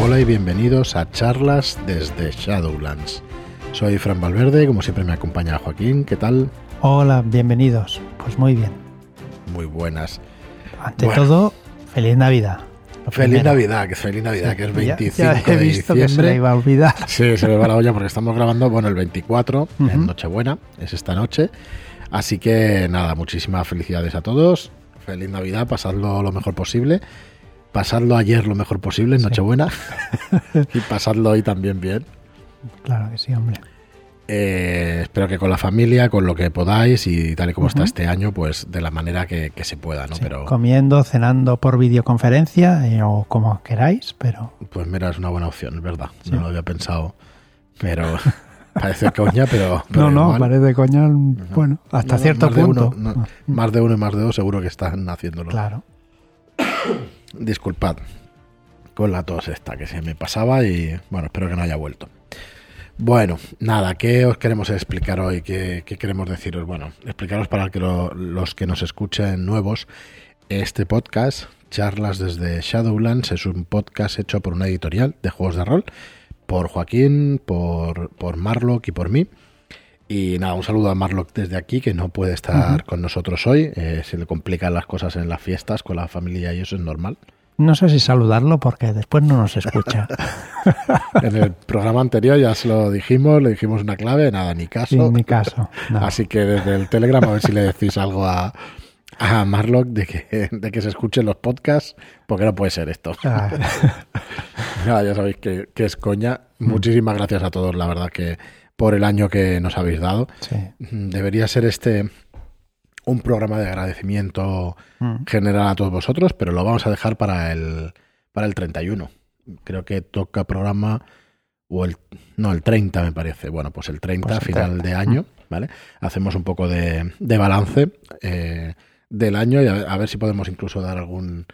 Hola y bienvenidos a charlas desde Shadowlands. Soy Fran Valverde, como siempre me acompaña Joaquín, ¿qué tal? Hola, bienvenidos. Pues muy bien. Muy buenas. Ante todo, feliz Navidad. Feliz Navidad, que feliz Navidad, que es 25 ya, he de diciembre. que se le iba a olvidar. Sí, se me va la olla porque estamos grabando, bueno, el 24, en Nochebuena, es esta noche. Así que nada, muchísimas felicidades a todos. Feliz Navidad, pasadlo lo mejor posible. Pasadlo ayer lo mejor posible, en Nochebuena. y pasadlo hoy también bien. Claro que sí, hombre. Eh, espero que con la familia, con lo que podáis y tal y como está este año, pues de la manera que, que se pueda, ¿no? Sí, Pero Comiendo, cenando por videoconferencia eh, o como queráis, pero pues mira, es una buena opción, es verdad. Sí. No lo había pensado, pero parece coña, pero, pero no, no, parece coña, bueno, hasta No, cierto más de punto. uno, no, más de uno y más de dos seguro que están haciéndolo. Claro. Disculpad con la tos esta que se me pasaba y bueno, espero que no haya vuelto. Bueno, nada, ¿qué os queremos explicar hoy? ¿Qué, queremos deciros? Bueno, explicaros para que lo- los que nos escuchen nuevos, este podcast, Charlas desde Shadowlands, es un podcast hecho por una editorial de juegos de rol, por Joaquín, por, por Marlock y por mí. Y nada, un saludo a Marlock desde aquí, que no puede estar con nosotros hoy. Eh, se le complican las cosas en las fiestas con la familia y eso es normal. No sé si saludarlo porque después no nos escucha. En el programa anterior ya se lo dijimos, le dijimos una clave, nada, ni caso. Mi caso. no. Así que desde el Telegram a ver si le decís algo a, a Marlock de que, de que se escuchen los podcasts, porque no puede ser esto. Ah, Nada, ya sabéis que, que es coña. Muchísimas gracias a todos, la verdad, que por el año que nos habéis dado. sí. Debería ser este un programa de agradecimiento Mm. general a todos vosotros, pero lo vamos a dejar para el, para el 31. Creo que toca programa, o el, no, el 30 me parece. Bueno, pues el 30, Pues el final 30. de año, ¿vale? Hacemos un poco de, de balance eh, del año y a ver si podemos incluso dar algún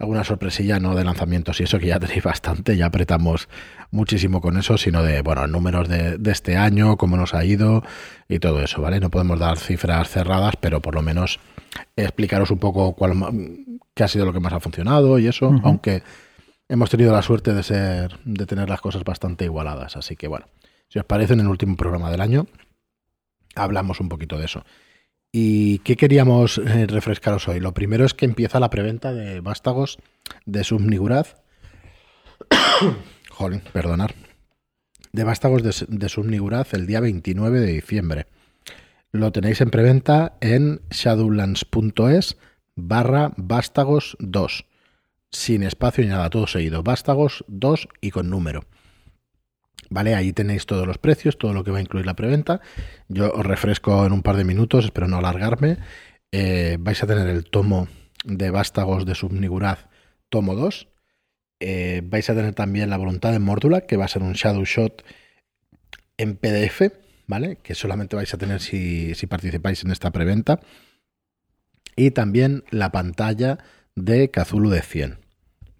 alguna sorpresilla, no de lanzamientos y eso, que ya tenéis bastante, ya apretamos muchísimo con eso, sino de, bueno, números de, de este año, cómo nos ha ido y todo eso, ¿vale? No podemos dar cifras cerradas, pero por lo menos explicaros un poco cuál, qué ha sido lo que más ha funcionado y eso, aunque hemos tenido la suerte de ser, de tener las cosas bastante igualadas, así que bueno, si os parece, en el último programa del año hablamos un poquito de eso. ¿Y qué queríamos eh, refrescaros hoy? Lo primero es que empieza la preventa de vástagos de Subniguraz. Jolín, perdonar. De vástagos de, de Subniguraz el día 29 de diciembre. Lo tenéis en preventa en shadowlands.es barra vástagos 2. Sin espacio ni nada, todo seguido. Vástagos 2 y con número. ¿Vale? Ahí tenéis todos los precios, todo lo que va a incluir la preventa. Yo os refresco en un par de minutos, espero no alargarme. Eh, vais a tener el tomo de Vástagos de Subniguraz, tomo 2. Eh, vais a tener también la voluntad de Mórdula, que va a ser un Shadow Shot en PDF, ¿vale? Que solamente vais a tener si, si participáis en esta preventa. Y también la pantalla de Cthulhu de 100.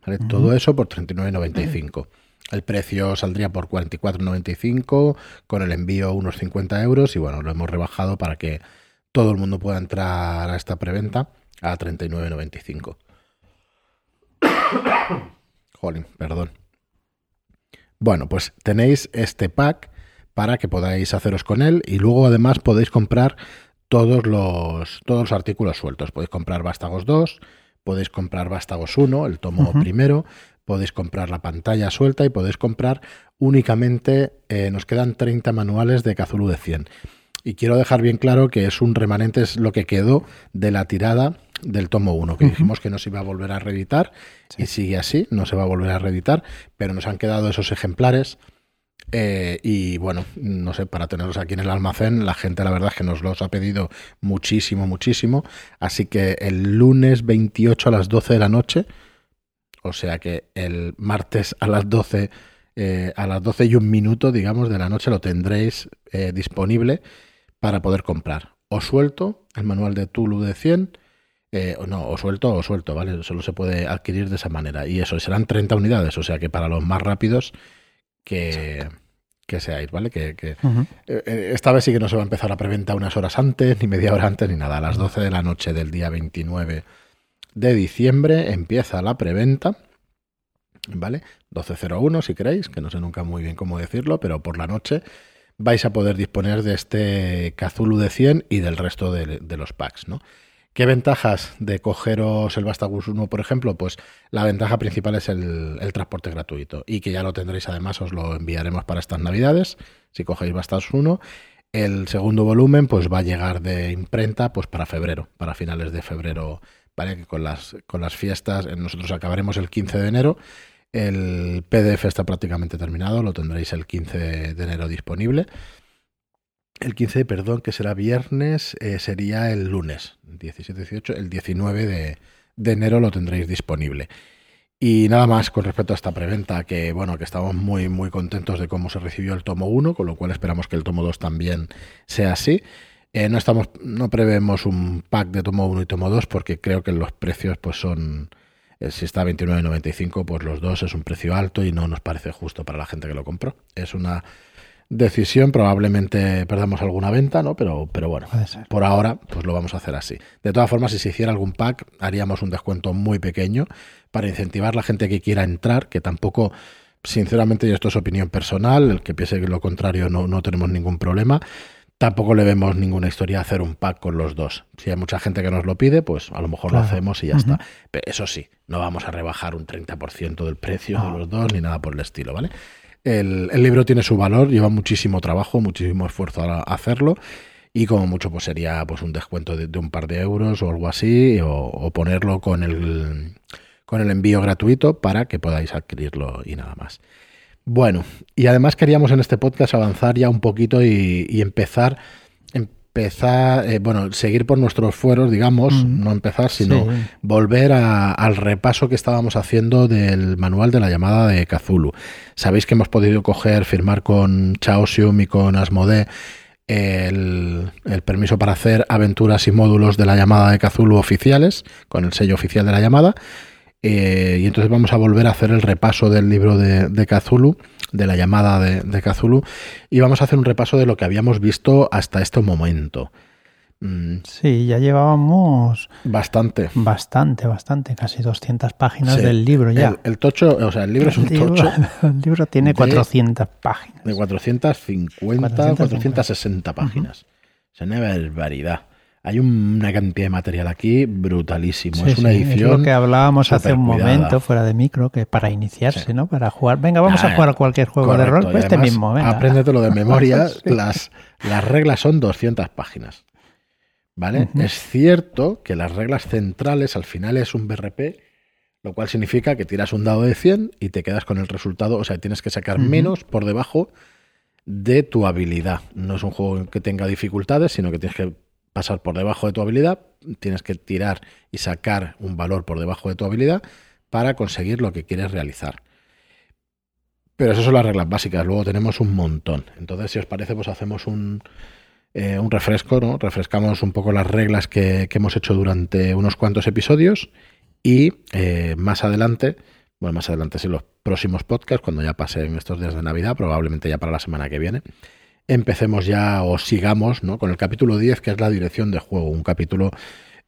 ¿vale? Todo eso por 39,95. El precio saldría por 44,95, con el envío unos 50 euros y bueno, lo hemos rebajado para que todo el mundo pueda entrar a esta preventa a 39,95. Jolín, perdón. Bueno, pues tenéis este pack para que podáis haceros con él y luego además podéis comprar todos los, todos los artículos sueltos. Podéis comprar Vástagos 2, podéis comprar Vástagos 1, el tomo primero, podéis comprar la pantalla suelta y podéis comprar únicamente, eh, nos quedan 30 manuales de Cthulhu de 100. Y quiero dejar bien claro que es un remanente, es lo que quedó de la tirada del tomo 1, que dijimos que no se iba a volver a reeditar y sigue así, no se va a volver a reeditar, pero nos han quedado esos ejemplares eh, y bueno, no sé, para tenerlos aquí en el almacén, la gente la verdad es que nos los ha pedido muchísimo, muchísimo. Así que el lunes 28 a las 12 de la noche, o sea que el martes a las 12, eh, a las 12 y un minuto, digamos, de la noche lo tendréis eh, disponible para poder comprar. O suelto, el manual de Tulu de 100, eh, o no, o suelto o suelto, ¿vale? Solo se puede adquirir de esa manera. Y eso, serán 30 unidades, o sea que para los más rápidos que, que seáis, ¿vale? Que, eh, eh, esta vez sí que no se va a empezar la preventa unas horas antes, ni media hora antes, ni nada. A las 12 de la noche del día 29 de diciembre empieza la preventa. ¿vale? 12.01 si queréis, que no sé nunca muy bien cómo decirlo, pero por la noche vais a poder disponer de este Cthulhu de 100 y del resto de, los packs, ¿no? ¿Qué ventajas de cogeros el Vastagus 1, por ejemplo? Pues la ventaja principal es el, transporte gratuito y que ya lo tendréis además, os lo enviaremos para estas navidades, si cogéis Vastagus 1. El segundo volumen pues va a llegar de imprenta pues para febrero, para finales de febrero, ¿vale? Que con las, con las fiestas, eh, nosotros acabaremos el 15 de enero. El PDF está prácticamente terminado, lo tendréis el 15 de enero disponible. El 15, perdón, que será viernes, eh, sería el lunes, 17-18, el 19 de, de, enero lo tendréis disponible. Y nada más con respecto a esta preventa, que bueno, que estamos muy, muy contentos de cómo se recibió el tomo 1, con lo cual esperamos que el tomo 2 también sea así. Eh, no estamos, no prevemos un pack de tomo 1 y tomo 2 porque creo que los precios pues son, eh, si está a 29.95, pues los dos es un precio alto y no nos parece justo para la gente que lo compró. Es una decisión, probablemente perdamos alguna venta, ¿no? Pero, pero bueno, por ahora, pues lo vamos a hacer así. De todas formas, si se hiciera algún pack, haríamos un descuento muy pequeño para incentivar a la gente que quiera entrar, que tampoco, sinceramente, y esto es opinión personal, el que piense que lo contrario no, no tenemos ningún problema. Tampoco le vemos ninguna historia hacer un pack con los dos. Si hay mucha gente que nos lo pide, pues a lo mejor claro. lo hacemos y ya uh -huh. está. Pero eso sí, no vamos a rebajar un 30% del precio de los dos ni nada por el estilo, ¿vale? El, el, libro tiene su valor, lleva muchísimo trabajo, muchísimo esfuerzo a hacerlo y como mucho pues sería pues un descuento de, de un par de euros o algo así o, o, ponerlo con el con el envío gratuito para que podáis adquirirlo y nada más. Bueno, y además queríamos en este podcast avanzar ya un poquito y, y empezar empezar, eh, bueno, seguir por nuestros fueros, digamos, no empezar, sino sí. volver a, al repaso que estábamos haciendo del manual de la llamada de Cthulhu. Sabéis que hemos podido coger, firmar con Chaosium y con Asmodee el, el, permiso para hacer aventuras y módulos de la llamada de Cthulhu oficiales, con el sello oficial de la llamada. Eh, y entonces vamos a volver a hacer el repaso del libro de, de Cthulhu, de la llamada de, de, Cthulhu, y vamos a hacer un repaso de lo que habíamos visto hasta este momento. Mm. Sí, ya llevábamos... Bastante. Bastante, bastante, casi 200 páginas sí. del libro ya. El, el, tocho, o sea, el libro es un libro, tocho... El libro tiene de, 400 páginas. De 450, 450. 460 páginas. Uh -huh. Es una barbaridad hay una cantidad de material aquí brutalísimo. Sí, es una edición. Sí, es lo que hablábamos hace un cuidada. momento fuera de micro, que para iniciarse, sí. ¿no? Para jugar. Venga, vamos ah, a jugar a cualquier juego correcto. de rol. Pues este mismo, venga. Apréndetelo de memoria. las, las reglas son 200 páginas. ¿Vale? Uh -huh. Es cierto que las reglas centrales al final es un BRP, lo cual significa que tiras un dado de 100 y te quedas con el resultado. O sea, tienes que sacar uh -huh. menos por debajo de tu habilidad. No es un juego que tenga dificultades, sino que tienes que pasar por debajo de tu habilidad, tienes que tirar y sacar un valor por debajo de tu habilidad para conseguir lo que quieres realizar. Pero esas son las reglas básicas, luego tenemos un montón. Entonces, si os parece, pues hacemos un, eh, un refresco, ¿no? Refrescamos un poco las reglas que, que, hemos hecho durante unos cuantos episodios y eh, más adelante, bueno, más adelante, sí, los próximos podcasts, cuando ya pasen estos días de Navidad, probablemente ya para la semana que viene, empecemos ya o sigamos ¿no? con el capítulo 10, que es la dirección de juego, un capítulo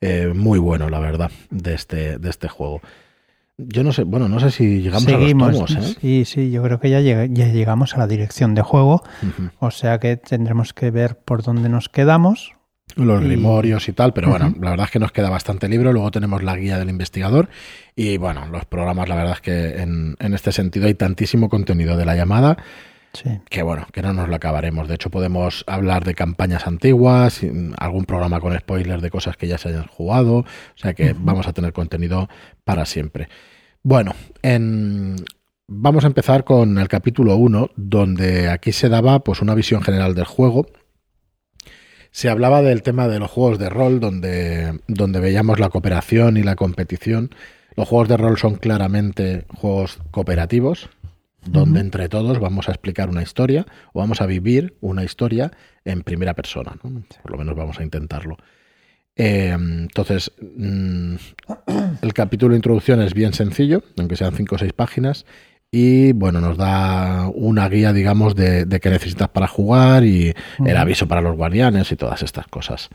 eh, muy bueno, la verdad, de este, de este juego. Yo no sé, bueno, no sé si llegamos Seguimos, a los tomos, ¿eh? Sí, sí, yo creo que ya, llega, ya llegamos a la dirección de juego, uh -huh. o sea que tendremos que ver por dónde nos quedamos. Los limorios y tal, pero uh -huh. bueno, la verdad es que nos queda bastante libro. Luego tenemos la guía del investigador y bueno, los programas, la verdad es que en, en este sentido hay tantísimo contenido de la llamada Sí. Que bueno, que no nos lo acabaremos. De hecho, podemos hablar de campañas antiguas, algún programa con spoilers de cosas que ya se hayan jugado. O sea que uh -huh. vamos a tener contenido para siempre. Bueno, en... vamos a empezar con el capítulo 1, donde aquí se daba pues una visión general del juego. Se hablaba del tema de los juegos de rol, donde, donde veíamos la cooperación y la competición. Los juegos de rol son claramente juegos cooperativos, donde uh -huh. entre todos vamos a explicar una historia o vamos a vivir una historia en primera persona. ¿no? Por lo menos vamos a intentarlo. Eh, entonces, mmm, el capítulo de introducción es bien sencillo, aunque sean cinco o seis páginas, y bueno, nos da una guía, digamos, de, de qué necesitas para jugar y uh -huh. el aviso para los guardianes y todas estas cosas.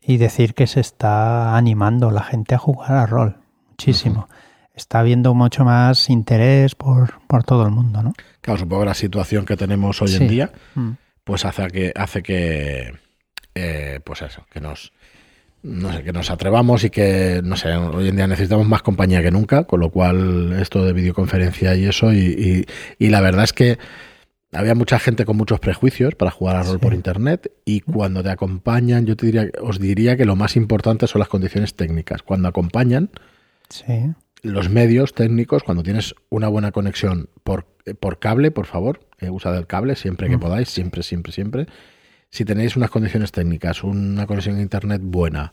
Y decir que se está animando la gente a jugar a rol, muchísimo. Uh -huh está habiendo mucho más interés por, por todo el mundo, ¿no? Claro, supongo que la situación que tenemos hoy en día, mm. pues hace que, hace que eh, pues eso, que nos, no sé, que nos atrevamos y que, no sé, hoy en día necesitamos más compañía que nunca, con lo cual esto de videoconferencia y eso, y, y, la verdad es que había mucha gente con muchos prejuicios para jugar a rol por internet y cuando te acompañan, yo te diría, os diría que lo más importante son las condiciones técnicas. Cuando acompañan, los medios técnicos, cuando tienes una buena conexión por, por cable, por favor, eh, usad el cable siempre que podáis, siempre, siempre, siempre si tenéis unas condiciones técnicas, una conexión a internet buena,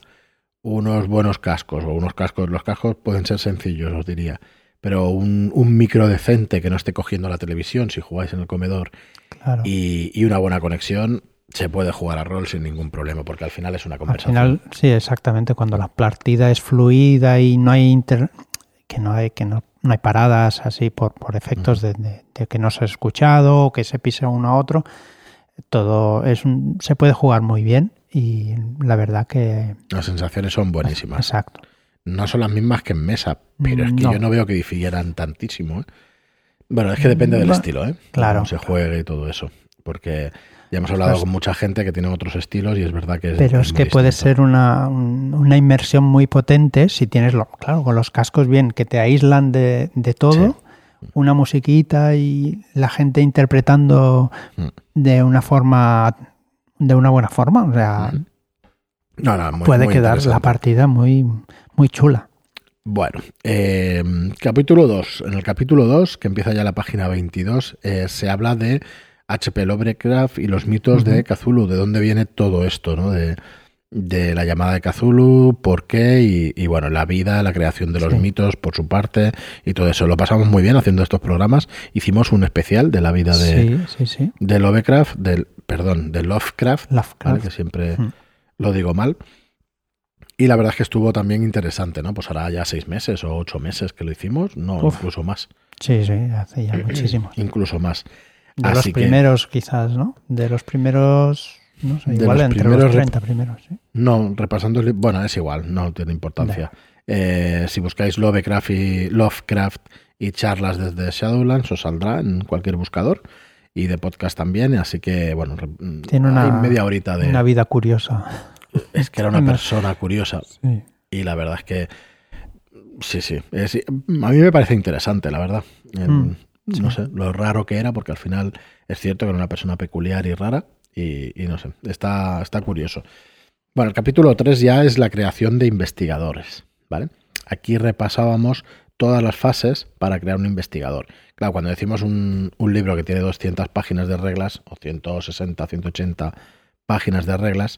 unos buenos cascos o unos cascos, los cascos pueden ser sencillos, os diría, pero un, micro decente que no esté cogiendo la televisión si jugáis en el comedor y, una buena conexión, se puede jugar a rol sin ningún problema, porque al final es una conversación. Al final, sí, exactamente. Cuando la partida es fluida y no hay inter... que no hay que no, hay paradas así por, por efectos de, que no se ha escuchado o que se pise uno a otro, todo es se puede jugar muy bien y la verdad que... Las sensaciones son buenísimas. Exacto. No son las mismas que en mesa, pero es que yo no veo que difieran tantísimo. ¿eh? Bueno, es que depende del estilo, ¿eh? Claro. Cómo se juegue y todo eso. Porque ya hemos hablado con mucha gente que tiene otros estilos y es verdad que. Pero es, que puede ser una, una, inmersión muy potente si tienes, lo, claro, con los cascos bien, que te aíslan de, de todo una musiquita y la gente interpretando mm. de una forma, de una buena forma. O sea, mm. puede quedar la partida muy, muy chula. Bueno, eh, capítulo 2. En el capítulo 2, que empieza ya la página 22, eh, se habla de HP Lovecraft y los mitos de Cthulhu, de dónde viene todo esto, ¿no? De, de la llamada de Cthulhu, por qué y, bueno, la vida, la creación de los mitos por su parte y todo eso. Lo pasamos muy bien haciendo estos programas. Hicimos un especial de la vida de, de Lovecraft, del, perdón, de Lovecraft, que siempre mm. lo digo mal. Y la verdad es que estuvo también interesante, ¿no? Pues ahora ya seis meses o ocho meses que lo hicimos, no, incluso más. Sí, sí, hace ya muchísimos. incluso más. De los primeros, quizás, ¿no? De los primeros no sé, igual entre los 30 primeros. No, repasando. Bueno, es igual, no tiene importancia. Eh, si buscáis Lovecraft y, Lovecraft y charlas desde Shadowlands, os saldrá en cualquier buscador. Y de podcast también, así que, bueno, tiene una, media horita de. Una vida curiosa. Es que era una persona curiosa. Y la verdad es que. Sí, sí. a mí me parece interesante, la verdad. Mm, no sé, lo raro que era, porque al final es cierto que era una persona peculiar y rara y, no sé, está, está curioso. Bueno, el capítulo 3 ya es la creación de investigadores, ¿vale? Aquí repasábamos todas las fases para crear un investigador. Claro, cuando decimos un, un, libro que tiene 200 páginas de reglas, o 160, 180 páginas de reglas,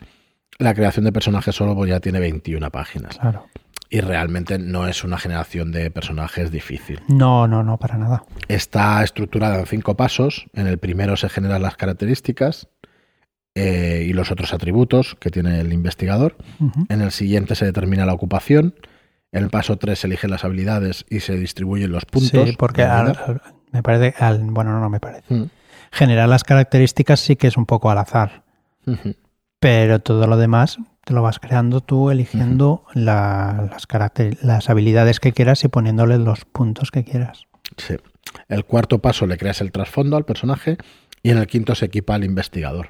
la creación de personajes solo pues ya tiene 21 páginas. Claro. Y realmente no es una generación de personajes difícil. No, no, no, para nada. Está estructurada en cinco pasos. En el primero se generan las características, eh, y los otros atributos que tiene el investigador. En el siguiente se determina la ocupación. En el paso 3 se eligen las habilidades y se distribuyen los puntos. Sí, porque me parece, bueno, no, me parece. Mm. Generar las características sí que es un poco al azar. Pero todo lo demás te lo vas creando tú eligiendo las, las habilidades que quieras y poniéndole los puntos que quieras. Sí. El cuarto paso le creas el trasfondo al personaje y en el quinto se equipa al investigador.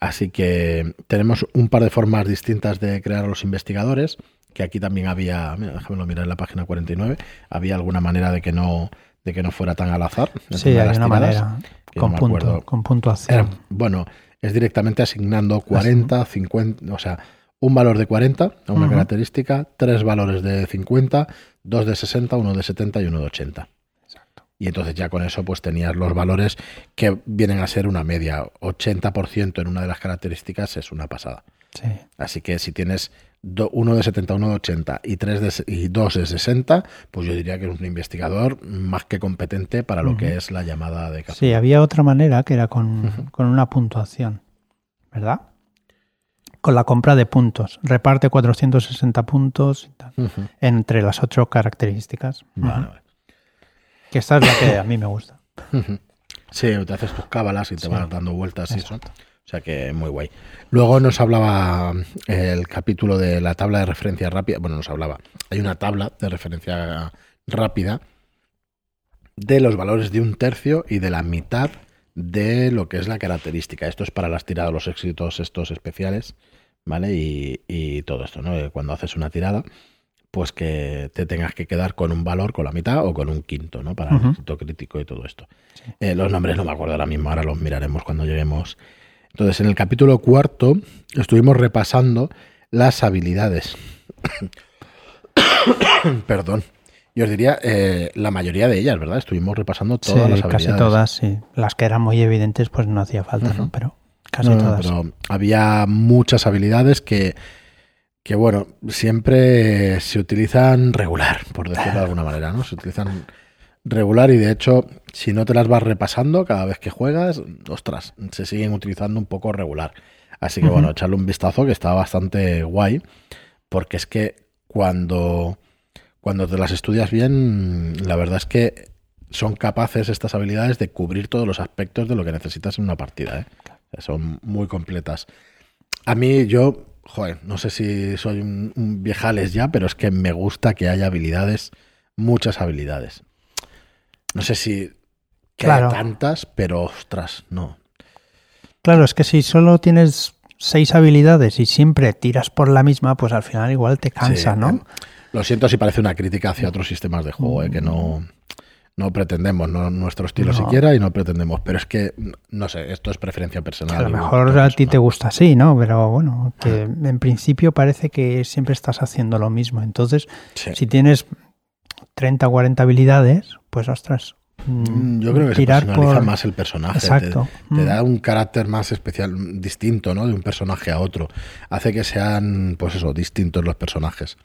Así que tenemos un par de formas distintas de crear a los investigadores, que aquí también había, mira, déjame mirar en la página 49, había alguna manera de que no de que no fuera tan al azar. Sí, hay una manera, con, punto, con puntuación. bueno, es directamente asignando 40, 50, o sea, un valor de 40 a una característica, tres valores de 50, dos de 60, uno de 70 y uno de 80. Y entonces ya con eso pues tenías los valores que vienen a ser una media. 80% en una de las características es una pasada. Así que si tienes uno de 70, uno de 80 y, tres de, y dos de 60, pues yo diría que es un investigador más que competente para lo que es la llamada de caso. Sí, había otra manera que era con, una puntuación, ¿verdad? Con la compra de puntos. Reparte 460 puntos entre las ocho características. Vale, que esta es la que a mí me gusta. Sí, te haces tus cábalas y te vas dando vueltas y eso. O sea que muy guay. Luego nos hablaba el capítulo de la tabla de referencia rápida. Bueno, nos hablaba. Hay una tabla de referencia rápida de los valores de un tercio y de la mitad de lo que es la característica. Esto es para las tiradas, los éxitos estos especiales, ¿vale? Y, todo esto, ¿no? Cuando haces una tirada, pues que te tengas que quedar con un valor, con la mitad o con un quinto, ¿no? Para el éxito crítico y todo esto. Eh, los nombres no me acuerdo ahora mismo, ahora los miraremos cuando lleguemos. Entonces, en el capítulo cuarto estuvimos repasando las habilidades. Perdón. Yo os diría eh, la mayoría de ellas, ¿verdad? Estuvimos repasando todas las habilidades. Casi todas, sí. Las que eran muy evidentes, pues no hacía falta, ¿no? Pero casi todas. pero había muchas habilidades que, que, bueno, siempre se utilizan regular, por decirlo de alguna manera, ¿no? Se utilizan regular y de hecho, si no te las vas repasando cada vez que juegas, ostras, se siguen utilizando un poco regular. Así que, bueno, echarle un vistazo que está bastante guay, porque es que cuando cuando te las estudias bien, la verdad es que son capaces estas habilidades de cubrir todos los aspectos de lo que necesitas en una partida. ¿eh? Son muy completas. A mí, yo, joder, no sé si soy un, viejales ya, pero es que me gusta que haya habilidades, muchas habilidades. No sé si que tantas, pero ostras, no. Claro, es que si solo tienes seis habilidades y siempre tiras por la misma, pues al final igual te cansa, ¿no? Lo siento si parece una crítica hacia otros sistemas de juego, eh, que no, no pretendemos, no nuestro estilo siquiera y no pretendemos, pero es que, no sé, esto es preferencia personal. a lo mejor a ti te gusta así, ¿no? Pero bueno, que en principio parece que siempre estás haciendo lo mismo. Entonces, si tienes 30 o 40 habilidades, pues ostras. Mm, yo creo que se personaliza más el personaje. Exacto. Te, te, da mm. un carácter más especial, distinto, ¿no? De un personaje a otro. Hace que sean, pues eso, distintos los personajes.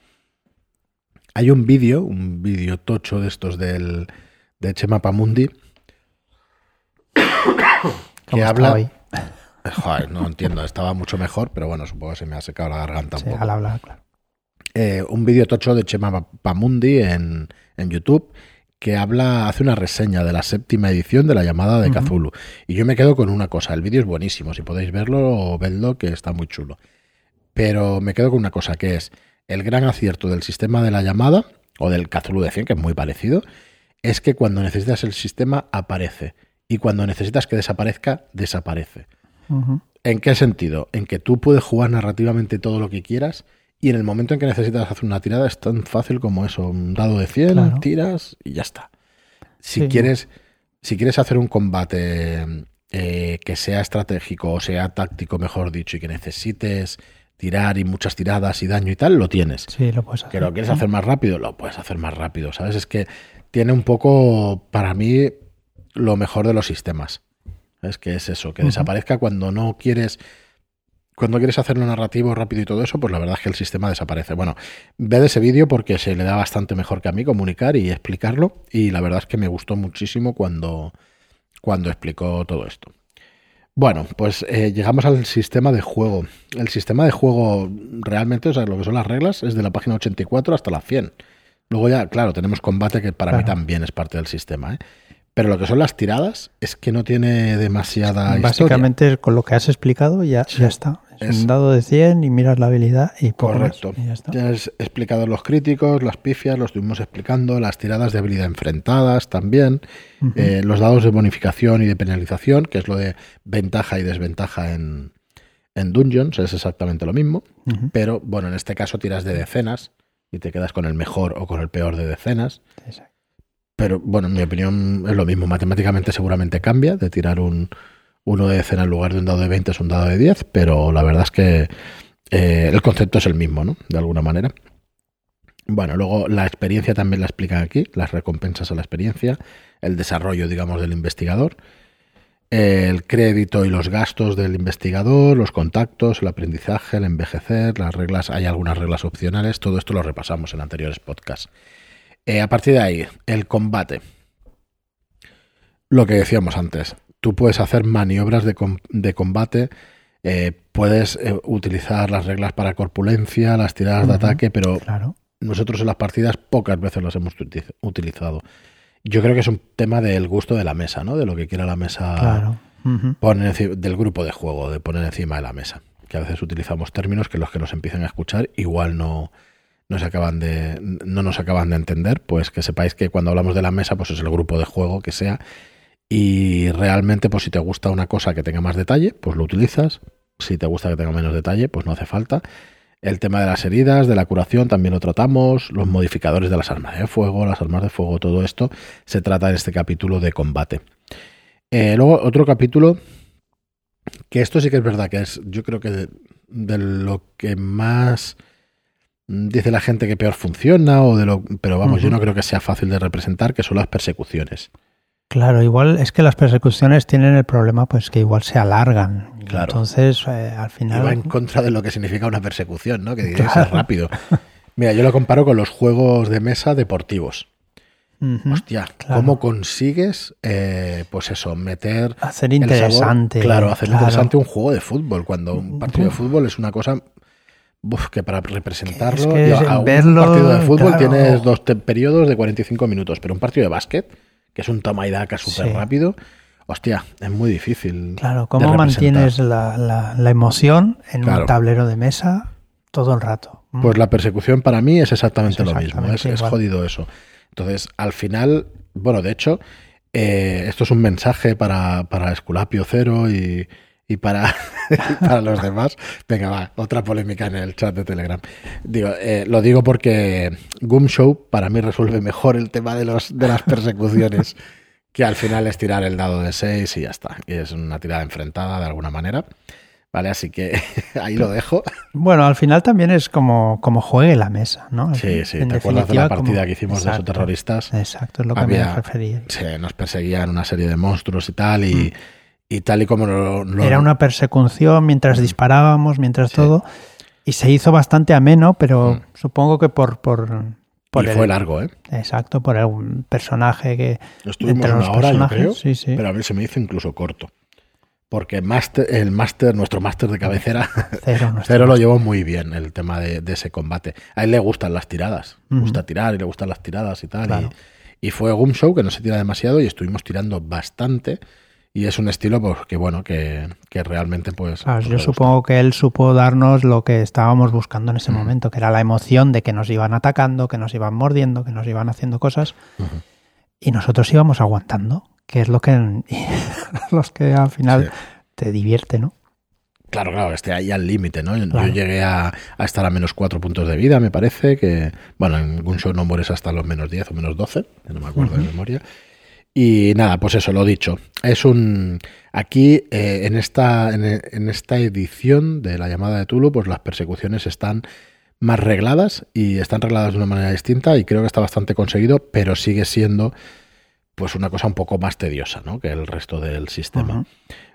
Hay un vídeo, un vídeo tocho de estos del, de Chema Pamundi, que habla... Joder, no entiendo, estaba mucho mejor, pero bueno, supongo que se me ha secado la garganta un poco. Al hablar, claro. Eh, un vídeo tocho de Chema Pamundi en, en, YouTube que habla, hace una reseña de la séptima edición de la llamada de Cthulhu. Y yo me quedo con una cosa, el vídeo es buenísimo, si podéis verlo, vedlo, que está muy chulo. Pero me quedo con una cosa, que es, el gran acierto del sistema de la llamada, o del Cthulhu de 100, que es muy parecido, es que cuando necesitas el sistema aparece. Y cuando necesitas que desaparezca, desaparece. ¿En qué sentido? En que tú puedes jugar narrativamente todo lo que quieras y en el momento en que necesitas hacer una tirada es tan fácil como eso. Un dado de 100, tiras y ya está. Si, quieres, si quieres hacer un combate eh, que sea estratégico o sea táctico, mejor dicho, y que necesites tirar y muchas tiradas y daño y tal, lo tienes. Sí, lo puedes hacer. Que lo quieres hacer más rápido, lo puedes hacer más rápido, ¿sabes? Es que tiene un poco, para mí, lo mejor de los sistemas. Es que es eso, que desaparezca cuando no quieres... Cuando quieres hacerlo narrativo rápido y todo eso, pues la verdad es que el sistema desaparece. Bueno, ve de ese vídeo porque se le da bastante mejor que a mí comunicar y explicarlo. Y la verdad es que me gustó muchísimo cuando, cuando explicó todo esto. Bueno, pues eh, llegamos al sistema de juego. El sistema de juego realmente, o sea, lo que son las reglas, es de la página 84 hasta la 100. Luego ya, claro, tenemos combate que para mí también es parte del sistema. ¿eh? Pero lo que son las tiradas es que no tiene demasiada Básicamente con lo que has explicado ya, ya está. Es, un dado de 100 y miras la habilidad y Correcto. ya, has explicado los críticos, las pifias, los estuvimos explicando, las tiradas de habilidad enfrentadas también, eh, los dados de bonificación y de penalización, que es lo de ventaja y desventaja en, en Dungeons, es exactamente lo mismo. Pero bueno, en este caso tiras de decenas y te quedas con el mejor o con el peor de decenas. Pero bueno, en mi opinión es lo mismo. Matemáticamente seguramente cambia de tirar un uno de decena en lugar de un dado de 20 es un dado de 10, pero la verdad es que eh, el concepto es el mismo, ¿no? De alguna manera. Bueno, luego la experiencia también la explican aquí, las recompensas a la experiencia, el desarrollo, digamos, del investigador, el crédito y los gastos del investigador, los contactos, el aprendizaje, el envejecer, las reglas, hay algunas reglas opcionales, todo esto lo repasamos en anteriores podcasts. Eh, a partir de ahí, el combate. Lo que decíamos antes, tú puedes hacer maniobras de, combate, eh, puedes eh, utilizar las reglas para corpulencia, las tiradas de ataque, pero nosotros en las partidas pocas veces las hemos utilizado. Yo creo que es un tema del gusto de la mesa, ¿no? De lo que quiera la mesa poner del grupo de juego, de poner encima de la mesa. Que a veces utilizamos términos que los que nos empiezan a escuchar igual no, no, se acaban de, no nos acaban de entender, pues que sepáis que cuando hablamos de la mesa, pues es el grupo de juego que sea. Y realmente, pues si te gusta una cosa que tenga más detalle, pues lo utilizas. Si te gusta que tenga menos detalle, pues no hace falta. El tema de las heridas, de la curación, también lo tratamos. Los modificadores de las armas de fuego, las armas de fuego, todo esto se trata en este capítulo de combate. Eh, luego, otro capítulo, que esto sí que es verdad, que es, yo creo que de, de lo que más dice la gente que peor funciona, o de lo, pero vamos, yo no creo que sea fácil de representar, que son las persecuciones. Claro, igual es que las persecuciones tienen el problema, pues que igual se alargan. Claro. Entonces, eh, al final. Y va en contra de lo que significa una persecución, ¿no? Que diría claro. rápido. Mira, yo lo comparo con los juegos de mesa deportivos. Uh -huh, Hostia, claro. ¿cómo consigues, eh, pues eso, meter. Hacer interesante. Sabor, claro, hacer interesante un juego de fútbol, cuando un partido de fútbol es una cosa Uf, que para representarlo, que es que a un verlo, partido de fútbol claro. tienes dos periodos de 45 minutos, pero un partido de básquet, que es un toma y daca súper Sí. rápido, hostia, es muy difícil. Claro, ¿cómo mantienes la, la- la emoción en Claro. un tablero de mesa todo el rato? Mm. Pues la persecución para mí es exactamente Es lo mismo, es, jodido eso. Entonces, al final, bueno, de hecho, eh, esto es un mensaje para, para Esculapio Cero y, y para, para los demás. Venga, va, otra polémica en el chat de Telegram. Digo, eh, lo digo porque Goom Show para mí resuelve mejor el tema de, los, de las persecuciones que al final es tirar el dado de 6 y ya está. Y es una tirada enfrentada de alguna manera. Vale, así que ahí lo dejo. Bueno, al final también es como, como juegue la mesa, ¿no? Sí, sí, En ¿te acuerdas de la partida como- que hicimos de Exacto, esos terroristas? Exacto, es lo que Había- me refería. Se nos perseguían una serie de monstruos y tal, y, y tal y como lo, lo-. Era una persecución mientras disparábamos, mientras Sí. todo, y se hizo bastante ameno, pero Mm. supongo que por... por por y el- fue largo, ¿eh? Exacto, por el personaje que... Estuvimos entre los una hora, yo personajes, creo, sí, sí. pero a mí se me hizo incluso corto. Porque máster- el máster, nuestro máster de cabecera, Cero, Cero lo llevó muy bien el tema de, de ese combate. A él le gustan las tiradas, le gusta tirar y le gustan las tiradas y tal. Claro. Y, y fue Goom Show que no se tira demasiado y estuvimos tirando bastante. Y es un estilo pues, que bueno, que, que realmente pues... Claro, pues, yo supongo que él supo darnos lo que estábamos buscando en ese momento, que era la emoción de que nos iban atacando, que nos iban mordiendo, que nos iban haciendo cosas y nosotros íbamos aguantando, que es lo que los que al final Sí. te divierte, ¿no? Claro, claro, esté ahí al límite, ¿no? Yo- Claro. Yo llegué a, a estar a menos cuatro puntos de vida, me parece, que, bueno, en algún show no mueres hasta los menos 10 o menos 12, que no me acuerdo de Ujú. memoria. Y nada, pues eso, lo dicho. Es un. Aquí, eh, en, esta, en, en esta edición de la llamada de Tulu, pues las persecuciones están más regladas y están regladas de una manera distinta y creo que está bastante conseguido, pero sigue siendo pues una cosa un poco más tediosa, ¿no? Que el resto del sistema.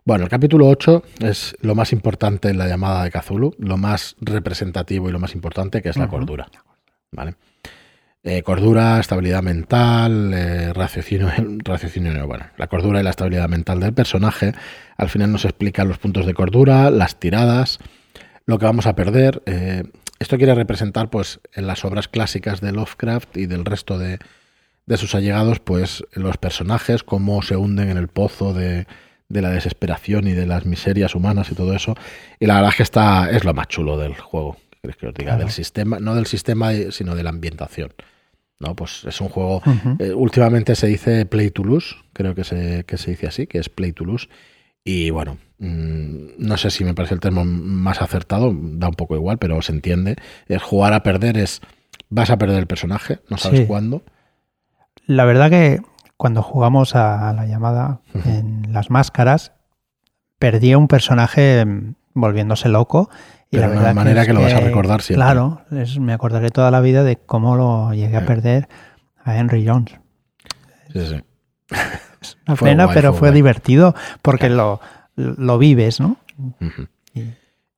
Bueno, el capítulo 8 es lo más importante en la llamada de Cthulhu, lo más representativo y lo más importante, que es la cordura. ¿Vale? Eh, cordura, estabilidad mental, eh, raciocinio, raciocinio, bueno, la cordura y la estabilidad mental del personaje. Al final nos explican los puntos de cordura, las tiradas, lo que vamos a perder. eh, esto quiere representar, pues, en las obras clásicas de Lovecraft y del resto de, de sus allegados, pues, los personajes, cómo se hunden en el pozo de, de la desesperación y de las miserias humanas y todo eso. Y la verdad es que está, es lo más chulo del juego. ¿Qué queréis que os diga? Claro. Del sistema, no del sistema, sino de la ambientación. ¿no? Pues es un juego. Eh, últimamente se dice Play to Lose, creo que se, que se dice así, que es Play to Lose. Y bueno, mm, no sé si me parece el término más acertado, da un poco igual, pero se entiende. Es jugar a perder es. Vas a perder el personaje, no sabes Sí. cuándo. La verdad que cuando jugamos a la llamada en las máscaras, perdí a un personaje mm, volviéndose loco. Y Pero la de una manera es que lo vas a recordar siempre. Claro, es- me acordaré toda la vida de cómo lo llegué a perder a Henry Jones. Sí, sí. Es una Fue pena, guay, pero fue divertido porque lo, lo vives, ¿no?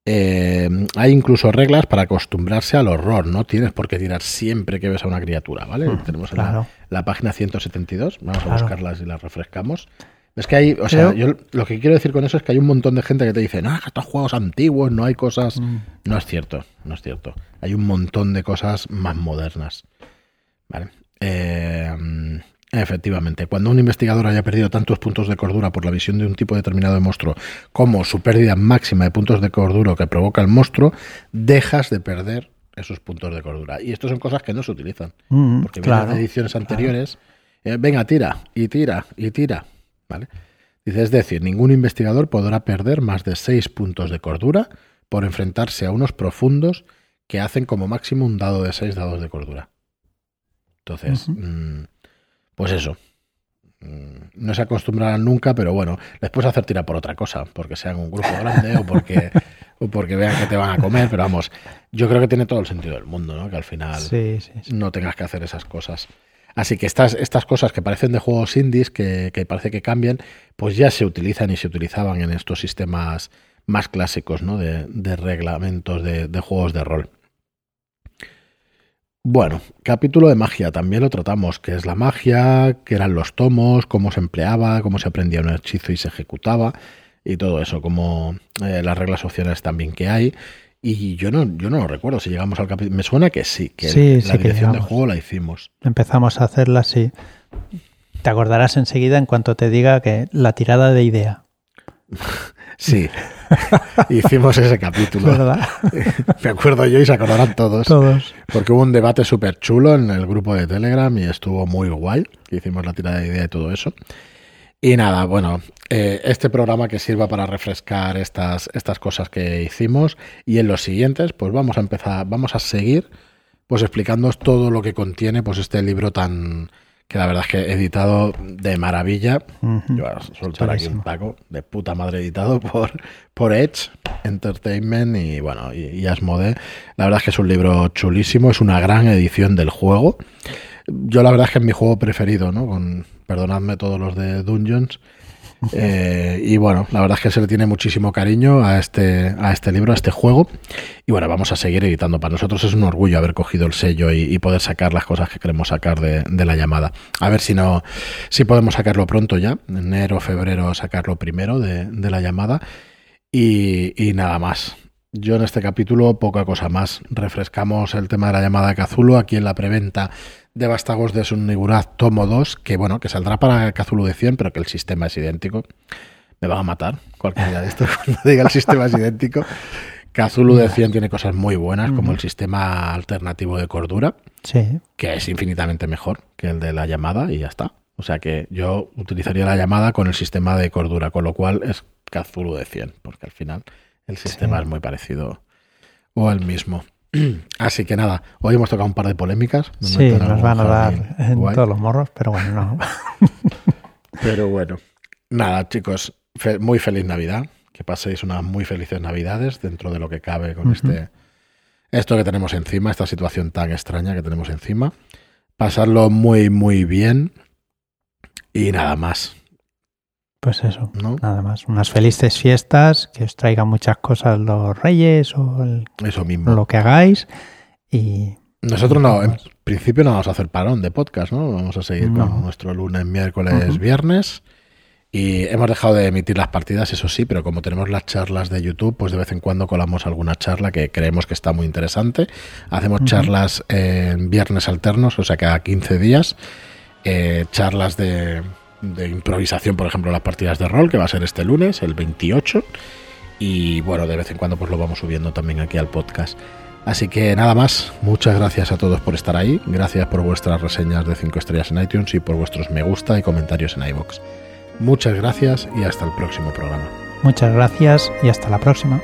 Eh, hay incluso reglas para acostumbrarse al horror. No tienes por qué tirar siempre que ves a una criatura, ¿vale? Mm, Tenemos en la- la, página 172. Vamos a buscarlas y las refrescamos. Es que hay, o sea, Creo- yo lo que quiero decir con eso es que hay un montón de gente que te dice, no, estos juegos antiguos, no hay cosas. Mm. No es cierto, no es cierto. Hay un montón de cosas más modernas. Vale. Eh, efectivamente, cuando un investigador haya perdido tantos puntos de cordura por la visión de un tipo determinado de monstruo como su pérdida máxima de puntos de cordura que provoca el monstruo, dejas de perder esos puntos de cordura. Y esto son cosas que no se utilizan. Mm, Porque claro, de ediciones anteriores. eh, venga, tira, y tira, y tira. ¿Vale? Dice, es decir, ningún investigador podrá perder más de 6 puntos de cordura por enfrentarse a unos profundos que hacen como máximo un dado de 6 dados de cordura. Entonces, mm, pues eso. Mm, No se acostumbrarán nunca, pero bueno, les puedes hacer tirar por otra cosa, porque sean un grupo grande o porque, o porque vean que te van a comer, pero vamos, yo creo que tiene todo el sentido del mundo, ¿no? Que al final Sí, sí, sí. no tengas que hacer esas cosas. Así que estas, estas cosas que parecen de juegos indies, que, que parece que cambian, pues ya se utilizan y se utilizaban en estos sistemas más clásicos ¿no? de, reglamentos de, juegos de rol. Bueno, capítulo de magia, también lo tratamos, que es la magia, qué eran los tomos, cómo se empleaba, cómo se aprendía un hechizo y se ejecutaba, y todo eso, como eh, las reglas opcionales también que hay. Y yo no, yo no lo recuerdo si llegamos al capítulo. Me suena que sí, que Sí, la sí que dirección de llegamos. juego la hicimos. Empezamos a hacerla así. Te acordarás enseguida en cuanto te diga que la tirada de idea. Sí, hicimos ese capítulo. ¿Verdad? Me acuerdo yo y se acordarán todos. Todos. Porque hubo un debate súper chulo en el grupo de Telegram y estuvo muy guay. que Hicimos la tirada de idea y todo eso. Y nada, bueno, eh, este programa que sirva para refrescar estas, estas cosas que hicimos y en los siguientes, pues vamos a empezar, vamos a seguir pues explicándoos todo lo que contiene pues este libro tan que la verdad es que he editado de maravilla. Yo voy a soltar aquí un taco de puta madre editado por, por Edge Entertainment y bueno, y, y Asmodee. La verdad es que es un libro chulísimo, es una gran edición del juego. Yo la verdad es que es mi juego preferido, ¿no? Con, perdonadme todos los de Dungeons. Eh, y bueno, la verdad es que se le tiene muchísimo cariño a este, a este libro, a este juego. Y bueno, vamos a seguir editando. Para nosotros es un orgullo haber cogido el sello y, y poder sacar las cosas que queremos sacar de, de la llamada. A ver si no, si podemos sacarlo pronto ya, enero, febrero, sacarlo primero de, de la llamada. Y, y nada más. Yo en este capítulo poca cosa más. Refrescamos el tema de la llamada de Cazulo aquí en la preventa de Vástagos de Sunniguraz tomo 2, que bueno, que saldrá para Cazulo de 100, pero que el sistema es idéntico. Me van a matar cualquier día de esto cuando diga el sistema es idéntico. Cthulhu de 100 tiene cosas muy buenas, como el sistema alternativo de cordura, Sí. que es infinitamente mejor que el de la llamada y ya está. O sea que yo utilizaría la llamada con el sistema de cordura, con lo cual es Cthulhu de 100, porque al final el sistema Sí. es muy parecido o el mismo. Así que nada, hoy hemos tocado un par de polémicas. Sí, nos van a dar en guay. todos los morros, pero bueno, no. Pero bueno, nada, chicos, fe- muy feliz Navidad. Que paséis unas muy felices Navidades dentro de lo que cabe con este esto que tenemos encima, esta situación tan extraña que tenemos encima. Pasarlo muy, muy bien. Y nada más, Pues eso, ¿no? nada más. Unas felices fiestas, que os traigan muchas cosas los reyes o el- Eso mismo. lo que hagáis. Y Nosotros no, en principio no vamos a hacer parón de podcast, ¿no? Vamos a seguir No. con nuestro lunes, miércoles, viernes. Y hemos dejado de emitir las partidas, eso sí, pero como tenemos las charlas de YouTube, pues de vez en cuando colamos alguna charla que creemos que está muy interesante. Hacemos charlas en viernes alternos, o sea, cada 15 días. Eh, charlas de, de improvisación, por ejemplo, las partidas de rol, que va a ser este lunes, el 28. Y bueno, de vez en cuando pues lo vamos subiendo también aquí al podcast. Así que nada más, muchas gracias a todos por estar ahí, gracias por vuestras reseñas de 5 estrellas en iTunes y por vuestros me gusta y comentarios en iVoox. Muchas gracias y hasta el próximo programa. muchas gracias y hasta la próxima.